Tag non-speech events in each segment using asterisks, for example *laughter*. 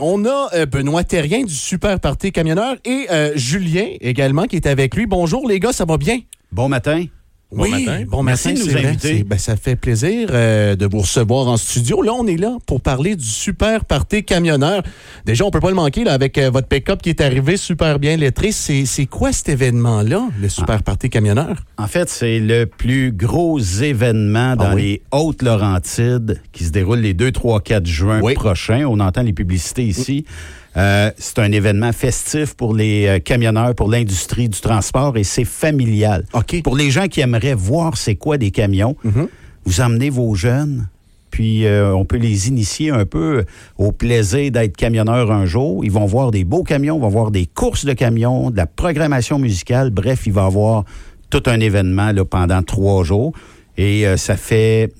On a euh, Benoît Terrien du Super Parti Camionneur et euh, Julien également qui est avec lui. Bonjour les gars, ça va bien? Bon matin. Oui, matin. bon Merci matin, de nous inviter. Ben, ça fait plaisir euh, de vous recevoir en studio. Là, on est là pour parler du Super Party Camionneur. Déjà, on peut pas le manquer là, avec euh, votre pick-up qui est arrivé super bien lettré. C'est c'est quoi cet événement-là, le Super Party Camionneur? En fait, c'est le plus gros événement dans Ah oui? les Hautes-Laurentides qui se déroule les 2, 3, 4 juin Oui. prochains. On entend les publicités ici. Euh, c'est un événement festif pour les euh, camionneurs, pour l'industrie du transport et c'est familial. OK. Pour les gens qui aimeraient voir c'est quoi des camions, Mhm. vous emmenez vos jeunes, puis euh, on peut les initier un peu au plaisir d'être camionneur un jour. Ils vont voir des beaux camions, ils vont voir des courses de camions, de la programmation musicale. Bref, il va y avoir tout un événement là, pendant trois jours. Et euh, ça fait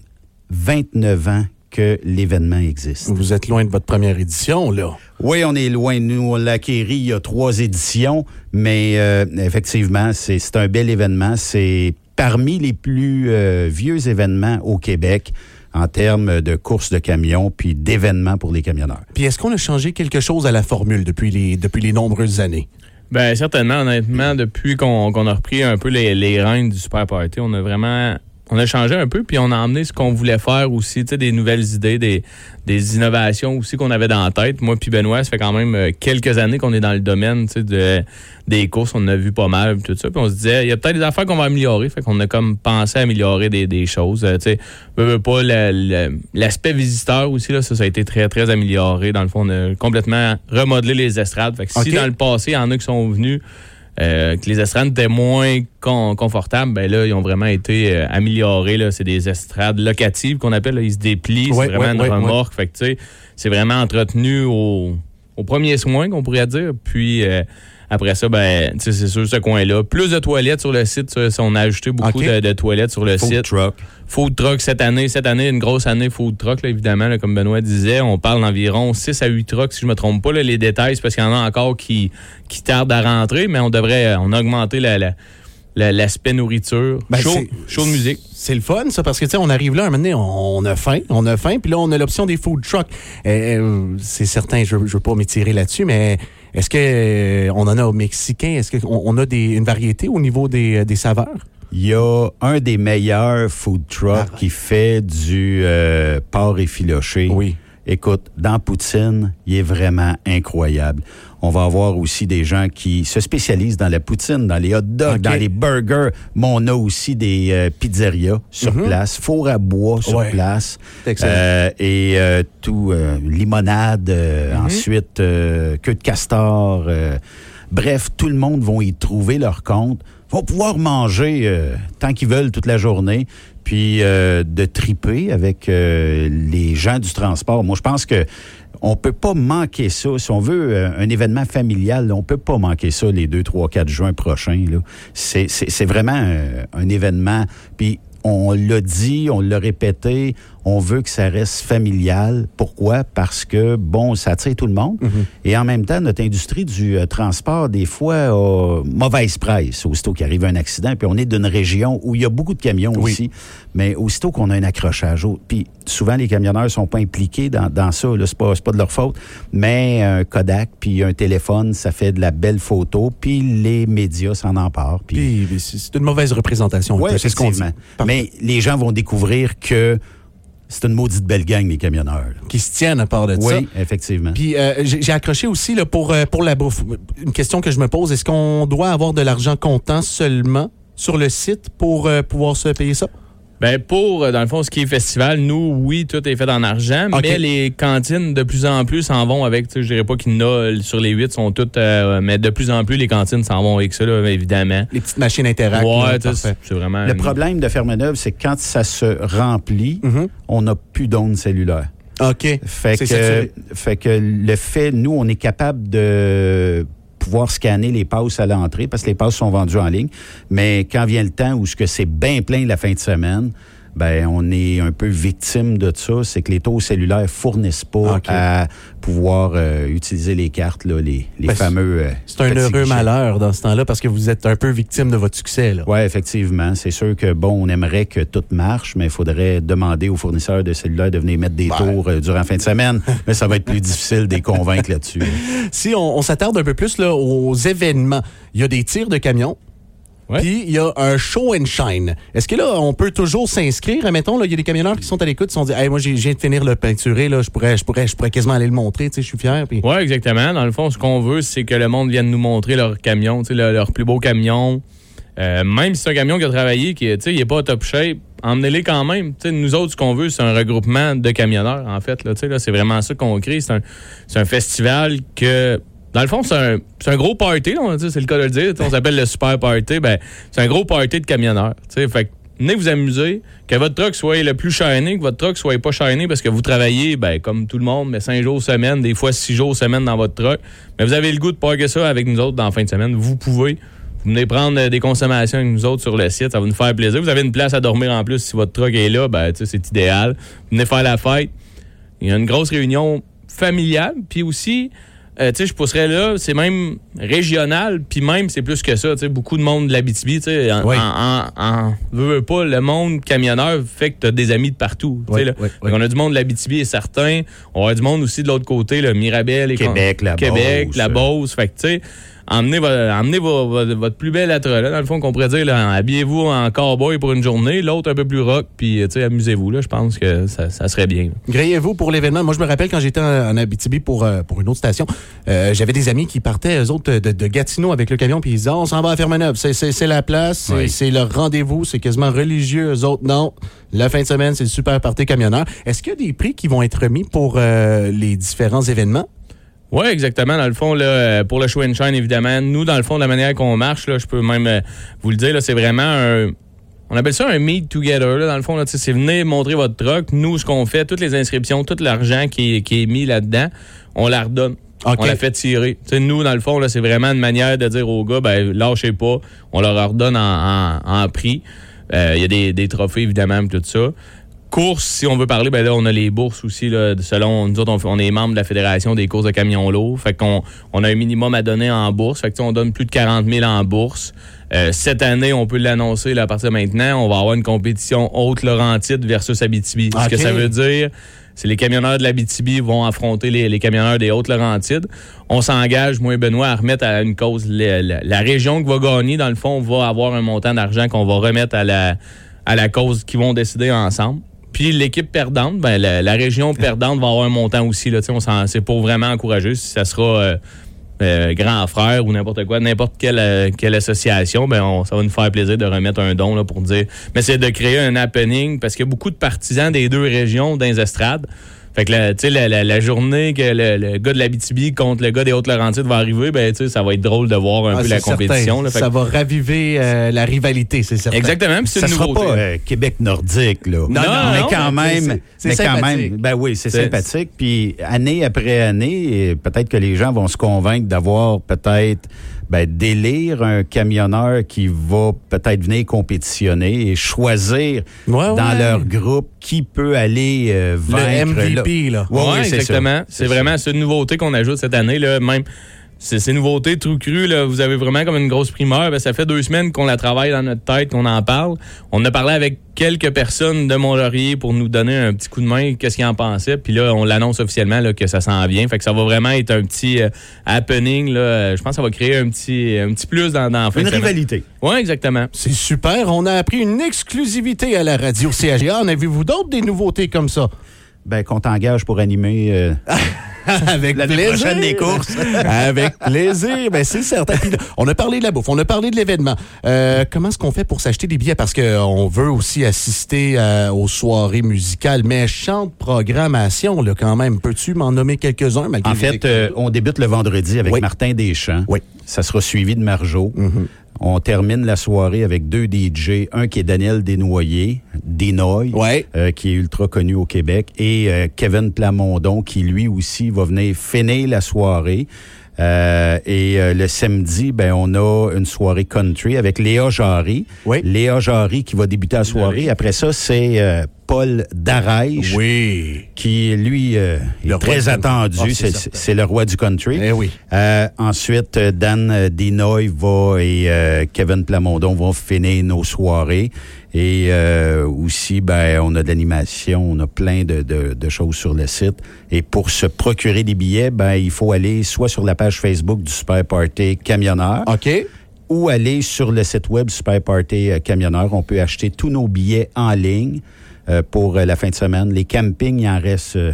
29 ans que l'événement existe. Vous êtes loin de votre première édition, là. Oui, on est loin. Nous, on l'a acquéri il y a trois éditions, mais euh, effectivement, c'est c'est un bel événement. C'est parmi les plus euh, vieux événements au Québec en termes de courses de camions puis d'événements pour les camionneurs. Puis est-ce qu'on a changé quelque chose à la formule depuis les, depuis les nombreuses années? Ben certainement, honnêtement, depuis qu'on a repris un peu les, les rênes du Super Party, on a vraiment on a changé un peu, puis on a emmené ce qu'on voulait faire aussi, des nouvelles idées, des, des innovations aussi qu'on avait dans la tête. Moi puis Benoît, ça fait quand même euh, quelques années qu'on est dans le domaine, de, des courses, on en a vu pas mal, tout ça, puis on se disait, il y a peut-être des affaires qu'on va améliorer, fait qu'on a comme pensé à améliorer des, des choses, euh, tu sais, pas la- la- l'aspect visiteur aussi, là, ça, ça a été très, très amélioré. Dans le fond, on a complètement remodelé les estrades, fait que si dans le passé, il y en a qui sont venus euh, que les estrades étaient moins con- confortables, ben là, ils ont vraiment été euh, améliorés. Là. C'est des estrades locatives qu'on appelle. là. Ils se déplient. Ouais, c'est vraiment ouais, une ouais, remorque. Fait que, tu sais, c'est vraiment entretenu au, au premier soin, qu'on pourrait dire. Puis euh, après ça, ben, c'est sûr, ce coin-là. Plus de toilettes sur le site. ça, on a ajouté beaucoup de, de toilettes sur le Food site. truck. Food truck cette année. Cette année, une grosse année food truck, là, évidemment, là, comme Benoît disait. On parle d'environ 6 à 8 trucks, si je me trompe pas. Là, les détails, c'est parce qu'il y en a encore qui, qui tardent à rentrer, mais on devrait euh, on a augmenté la- la- la- l'aspect nourriture. Ben, show, c'est- show de musique. C'est le fun, ça, parce que, tu sais, on arrive là, un moment donné, on, a faim, on a faim, puis là, on a l'option des food trucks. Euh, euh, c'est certain, je, je veux pas m'étirer là-dessus, mais est-ce que euh, on en a au Mexicain? Est-ce qu'on on a des, une variété au niveau des, des saveurs? Il y a un des meilleurs food trucks Ah. qui fait du euh, porc effiloché. Oui. Écoute, dans Poutine, il est vraiment incroyable. On va avoir aussi des gens qui se spécialisent dans la poutine, dans les hot dogs, dans les burgers. Mais on a aussi des euh, pizzerias sur place, four à bois sur Mhm. Ouais. place. Euh, et euh, tout, euh, limonade, euh, Mhm. ensuite euh, queue de castor. euh, bref, tout le monde va y trouver leur compte. Vont pouvoir manger euh, tant qu'ils veulent toute la journée, puis euh, de triper avec euh, les gens du transport. Moi, je pense que on peut pas manquer ça. Si on veut euh, un événement familial, on peut pas manquer ça les 2, 3, 4 juin prochains. C'est vraiment euh, un événement. Puis on l'a dit, on l'a répété, on veut que ça reste familial. Pourquoi? Parce que, bon, ça attire tout le monde. Et en même temps, notre industrie du euh, transport, des fois, a mauvaise presse. Aussitôt qu'il arrive un accident, puis on est d'une région où il y a beaucoup de camions Oui. aussi, mais aussitôt qu'on a un accrochage, puis souvent, les camionneurs sont pas impliqués dans, dans ça, c'est pas, pas de leur faute, mais un Kodak, puis un téléphone, ça fait de la belle photo, puis les médias s'en emparent. Puis Puis c'est une mauvaise représentation. oui, c'est ce qu'on dit. effectivement. Parfait. Mais les gens vont découvrir que c'est une maudite belle gang, les camionneurs. là. Qui se tiennent à part de ça. Oui, effectivement. Puis euh, j'ai j'ai accroché aussi là, pour, euh, pour la bouffe. Une question que je me pose, est-ce qu'on doit avoir de l'argent comptant seulement sur le site pour euh, pouvoir se payer ça? Ben pour, euh, dans le fond, ce qui est festival, nous, oui, tout est fait en argent, mais les cantines, de plus en plus, s'en vont avec, tu sais, je dirais pas qu'il y en a euh, sur les huit, sont toutes, euh, mais de plus en plus, les cantines s'en vont avec ça, là, évidemment. Les petites machines Interact. Ouais, c'est vraiment... Le une- problème de Fermeneuve, c'est que quand ça se remplit, Mhm. on n'a plus d'ondes cellulaires. OK. Fait C'est que, fait que le fait, nous, on est capable de pouvoir scanner les passes à l'entrée parce que les passes sont vendues en ligne. Mais quand vient le temps où ce que c'est bien plein la fin de semaine, ben on est un peu victime de ça. C'est que les taux cellulaires fournissent pas à pouvoir euh, utiliser les cartes, là, les, les Ben, fameux. euh, C'est un heureux guichets. malheur dans ce temps-là parce que vous êtes un peu victime de votre succès. Oui, effectivement. C'est sûr que, bon, on aimerait que tout marche, mais il faudrait demander aux fournisseurs de cellulaires de venir mettre des Ben. tours euh, durant la fin de semaine. *laughs* mais ça va être plus difficile de les convaincre là-dessus. Si on, on s'attarde un peu plus là, aux événements, il y a des tirs de camions. Ouais. Puis il y a un show and shine. Est-ce que là, on peut toujours s'inscrire? Mettons, il y a des camionneurs qui sont à l'écoute, qui se sont dit hey, moi, j'ai- je viens de finir le peinturé, là, je pourrais, je pourrais, je pourrais quasiment aller le montrer, tu sais, je suis fier. Puis... Oui, exactement. Dans le fond, ce qu'on veut, c'est que le monde vienne nous montrer leur camion, tu sais, leur, leur plus beau camion. Euh, même si c'est un camion qui a travaillé, qui tu sais, il n'est pas top shape, emmenez-les quand même. Tu sais, nous autres, ce qu'on veut, c'est un regroupement de camionneurs, en fait. Là, Tu sais, là, c'est vraiment ça qu'on crée. C'est un, c'est un festival que, dans le fond, c'est un, un gros party, c'est le cas de le dire. On s'appelle le Super Party. Ben, c'est un gros party de camionneurs. Fait que venez vous amuser, que votre truck soit le plus shiné, que votre truck soit pas shiné parce que vous travaillez, ben, comme tout le monde, mais cinq jours semaine, des fois six jours semaine dans votre truck. Mais vous avez le goût de parker ça avec nous autres dans la fin de semaine. Vous pouvez. Vous venez prendre euh, des consommations avec nous autres sur le site, ça va nous faire plaisir. Vous avez une place à dormir en plus si votre truck est là, ben, c'est idéal. Venez faire la fête. Il y a une grosse réunion familiale, puis aussi, euh, tu sais, je pousserais là, c'est même régional, puis même, c'est plus que ça, tu sais, beaucoup de monde de l'Abitibi, tu sais, en, Oui. en, en- en- veux, veux pas, le monde camionneur fait que t'as des amis de partout, Oui, là. oui, qu'on a du monde de l'Abitibi et certains, on avoir du monde aussi de l'autre côté, le Mirabel et Québec, la Québec, Beauce. la Beauce, fait que, tu sais, emmenez, vo- emmenez vo- vo- votre plus bel attrait, là, dans le fond, qu'on pourrait dire, habillez-vous en cowboy pour une journée, l'autre un peu plus rock, puis, sais, amusez-vous, là, je pense que ça, ça serait bien. Grayez-vous pour l'événement. Moi, je me rappelle quand j'étais en, en Abitibi pour, euh, pour une autre station, euh, j'avais des amis qui partaient, eux autres, de, de Gatineau avec le camion, puis ils disaient, on s'en va à Fermaneuve. C'est, la place, c'est, Oui. c'est leur rendez-vous, c'est quasiment religieux. Eux autres, non. La fin de semaine, c'est le super party camionneur. Est-ce qu'il y a des prix qui vont être remis pour euh, les différents événements? Oui, exactement. Dans le fond, là, euh, pour le show and shine, évidemment, nous, dans le fond, de la manière qu'on marche, là, je peux même euh, vous le dire, là, c'est vraiment un. On appelle ça un meet together, là, dans le fond. C'est venir montrer votre truck. Nous, ce qu'on fait, toutes les inscriptions, tout l'argent qui, est- qui est mis là-dedans, on la redonne. On la fait tirer. Tu sais, nous, dans le fond, là, c'est vraiment une manière de dire aux gars, ben, lâchez pas, on leur redonne en, en- en prix. Euh, Il y a des, des trophées, évidemment, tout ça. Courses, si on veut parler, ben là, on a les bourses aussi, là, selon nous autres, on, on est membre de la Fédération des courses de camions lourds. Fait qu'on on a un minimum à donner en bourse. Fait que, on donne plus de 40 000 en bourse. Euh, cette année, on peut l'annoncer à partir de maintenant, on va avoir une compétition Haute-Laurentide versus Abitibi. Ce que ça veut dire, c'est les camionneurs de l'Abitibi vont affronter les, les camionneurs des Hautes-Laurentides. On s'engage, moi et Benoît, à remettre à une cause. La, la- la région qui va gagner, dans le fond, va avoir un montant d'argent qu'on va remettre à la, à la cause qu'ils vont décider ensemble. Puis l'équipe perdante, ben, la, région perdante va avoir un montant aussi. Là, on c'est pour vraiment encourager. Si ça sera euh, euh, grand frère ou n'importe quoi, n'importe quelle, euh, quelle association, ben on- ça va nous faire plaisir de remettre un don là, pour dire. Mais c'est de créer un happening parce qu'il y a beaucoup de partisans des deux régions dans les estrades. Fait que la, tu sais, la, la- la journée que le, le gars de l'Abitibi contre le gars des Hautes-Laurentides va arriver, ben, tu sais, ça va être drôle de voir un Ah, peu la certain. compétition. là. Ça que- va raviver euh, la rivalité, c'est certain. Exactement, puis c'est Ça une sera pas euh, Québec nordique, là. Non, non, mais non, quand mais même, c'est- quand sympathique. même, ben oui, c'est sympathique. Puis année après année, peut-être que les gens vont se convaincre d'avoir peut-être ben, d'élire un camionneur qui va peut-être venir compétitionner et choisir Ouais, dans ouais. leur groupe qui peut aller euh, Le vaincre. MVP, là. Ouais, exactement. C'est vraiment cette nouveauté qu'on ajoute cette année. Là, même ces nouveautés trou cru, là, vous avez vraiment comme une grosse primeur. Ben, ça fait deux semaines qu'on la travaille dans notre tête, qu'on en parle. On a parlé avec quelques personnes de Mont-Laurier pour nous donner un petit coup de main, qu'est-ce qu'ils en pensaient. Puis là, on l'annonce officiellement là, que ça s'en vient. Fait que ça va vraiment être un petit euh, happening. Là. Je pense que ça va créer un petit, un petit plus dans, dans Une rivalité. Oui, exactement. C'est super. On a appris une exclusivité à la radio CHGA. En avez-vous d'autres des nouveautés comme ça? Ben, qu'on t'engage pour animer euh, *laughs* *laughs* Avec plaisir. prochaine les courses. *laughs* Avec plaisir, ben c'est certain. Puis on a parlé de la bouffe, on a parlé de l'événement. Euh, comment est-ce qu'on fait pour s'acheter des billets? Parce qu'on veut aussi assister euh, aux soirées musicales, mais chante programmation, là, quand même. Peux-tu m'en nommer quelques-uns? En fait, euh, on débute le vendredi avec Oui. Martin Deschamps. Oui. Ça sera suivi de Marjo. On termine la soirée avec deux DJ, un qui est Daniel Desnoyers, Desnoy, Ouais. euh, qui est ultra connu au Québec, et euh, Kevin Plamondon, qui lui aussi va venir finir la soirée. Euh, et euh, le samedi, ben, on a une soirée country avec Léa Jarry. Oui. Léa Jarry qui va débuter la soirée. Après ça, c'est euh, Paul Darèche Oui. qui, lui, euh, est très attendu. Ah, c'est le roi du country. Eh oui. Euh, ensuite, euh, Dan Dinoy va et euh, Kevin Plamondon vont finir nos soirées. Et euh, aussi, ben, on a de l'animation, on a plein de, de- de choses sur le site. Et pour se procurer des billets, ben, il faut aller soit sur la page Facebook du Super Party Camionneur OK. ou aller sur le site web Super Party Camionneur. On peut acheter tous nos billets en ligne pour euh, la fin de semaine. Les campings, il en reste... euh,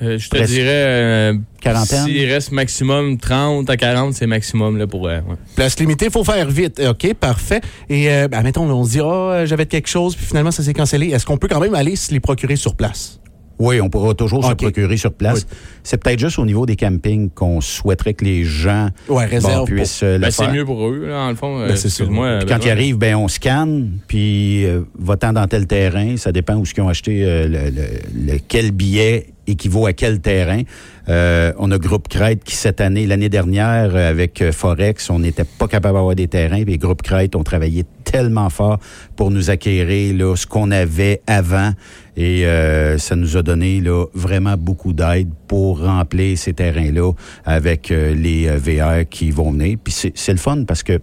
Euh, je te Presque. dirais. euh, Quarantaine? S'il reste maximum 30 à 40, c'est maximum là, pour. euh, ouais. Place limitée, il faut faire vite. OK, parfait. Et, euh, ben, mettons, on se dit, ah, j'avais quelque chose, puis finalement, ça s'est cancellé. Est-ce qu'on peut quand même aller se les procurer sur place? Oui, on pourra toujours se procurer sur place. C'est peut-être juste au niveau des campings qu'on souhaiterait que les gens Ouais, bon, réserve. puissent euh, le Ben, c'est faire. mieux pour eux, là, en le fond. Ben, c'est ça. Excuse-moi. Puis ben, quand ils arrivent, ben on scanne, puis euh, va-t'en dans tel terrain. Ça dépend où ce qu'ils ont acheté, euh, le, le- le- quel billet équivaut à quel terrain? Euh, on a Groupe Crête qui, cette année, l'année dernière, euh, avec euh, Forex, on n'était pas capable d'avoir des terrains. Puis Groupe Crête ont travaillé tellement fort pour nous acquérir là, ce qu'on avait avant. Et euh, ça nous a donné là, vraiment beaucoup d'aide pour remplir ces terrains-là avec euh, les VR qui vont venir. Puis c'est le fun parce que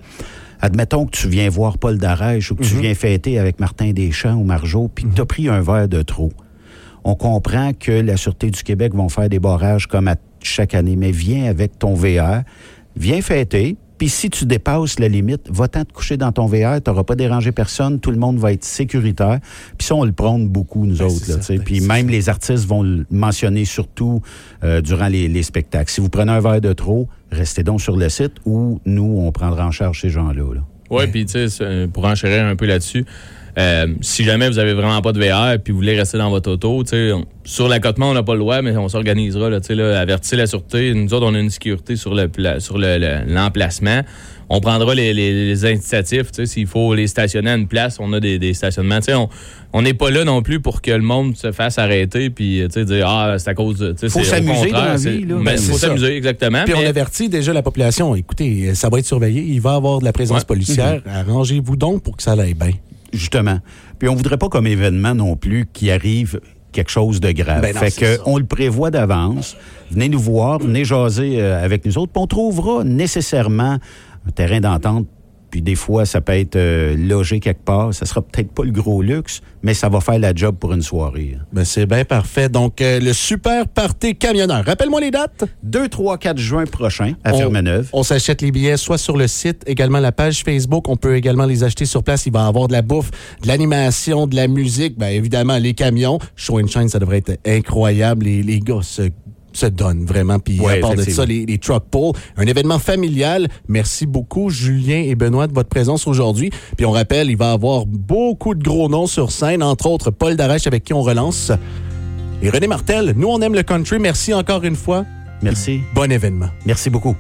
Admettons que tu viens voir Paul Darèche ou que tu viens fêter avec Martin Deschamps ou Marjo, puis que tu as pris un verre de trop. On comprend que la Sûreté du Québec vont faire des barrages comme à chaque année, mais viens avec ton VR, viens fêter, puis si tu dépasses la limite, va-t'en te coucher dans ton VR, tu n'auras pas dérangé personne, tout le monde va être sécuritaire. Puis ça, on le prône beaucoup, nous Ben, autres. c'est Là, tu sais. certain, puis même ça. les artistes vont le mentionner surtout euh, durant les, les spectacles. Si vous prenez un verre de trop, restez donc sur le site ou nous, on prendra en charge ces gens-là. là. Ouais, puis tu sais, c'est- pour enchérir un peu là-dessus, euh, si jamais vous avez vraiment pas de VR puis vous voulez rester dans votre auto, on- sur l'accotement, on n'a pas le droit, mais on s'organisera, là, avertir la sûreté. Nous autres, on a une sécurité sur le pla- sur le- le- l'emplacement. On prendra les, les, les incitatifs, s'il faut les stationner à une place, on a des, des stationnements. On on n'est pas là non plus pour que le monde se fasse arrêter puis, dire, ah, c'est à cause de... sais, Faut s'amuser dans la vie, là. Ben, Ben, faut s'amuser, exactement. Puis on mais- avertit déjà la population. Écoutez, ça va être surveillé. Il va y avoir de la présence Ouais. policière. Arrangez-vous donc pour que ça aille bien. Justement. Puis on voudrait pas comme événement non plus qu'il arrive quelque chose de grave. Ben non, fait que ça. on le prévoit d'avance. Venez nous voir, venez jaser euh, avec nous autres. Puis on trouvera nécessairement un terrain d'entente. Puis des fois, ça peut être euh, logé quelque part. Ça sera peut-être pas le gros luxe, mais ça va faire la job pour une soirée. Ben, c'est bien parfait. Donc, euh, le super party camionneur. Rappelle-moi les dates. 2, 3, 4 juin prochain à On- Fermeneuve. On s'achète les billets soit sur le site, également la page Facebook. On peut également les acheter sur place. Il va y avoir de la bouffe, de l'animation, de la musique. Ben, évidemment, les camions. Show and Shine, ça devrait être incroyable. Les, les gars se, se donnent vraiment. Puis Ouais, à part de ça, les, les truck pulls. Un événement familial. Merci beaucoup, Julien et Benoît, de votre présence aujourd'hui. Puis on rappelle, il va y avoir beaucoup de gros noms sur scène, entre autres Paul Darèche avec qui on relance. Et René Martel, nous on aime le country. Merci encore une fois. Merci. Bon événement. Merci beaucoup.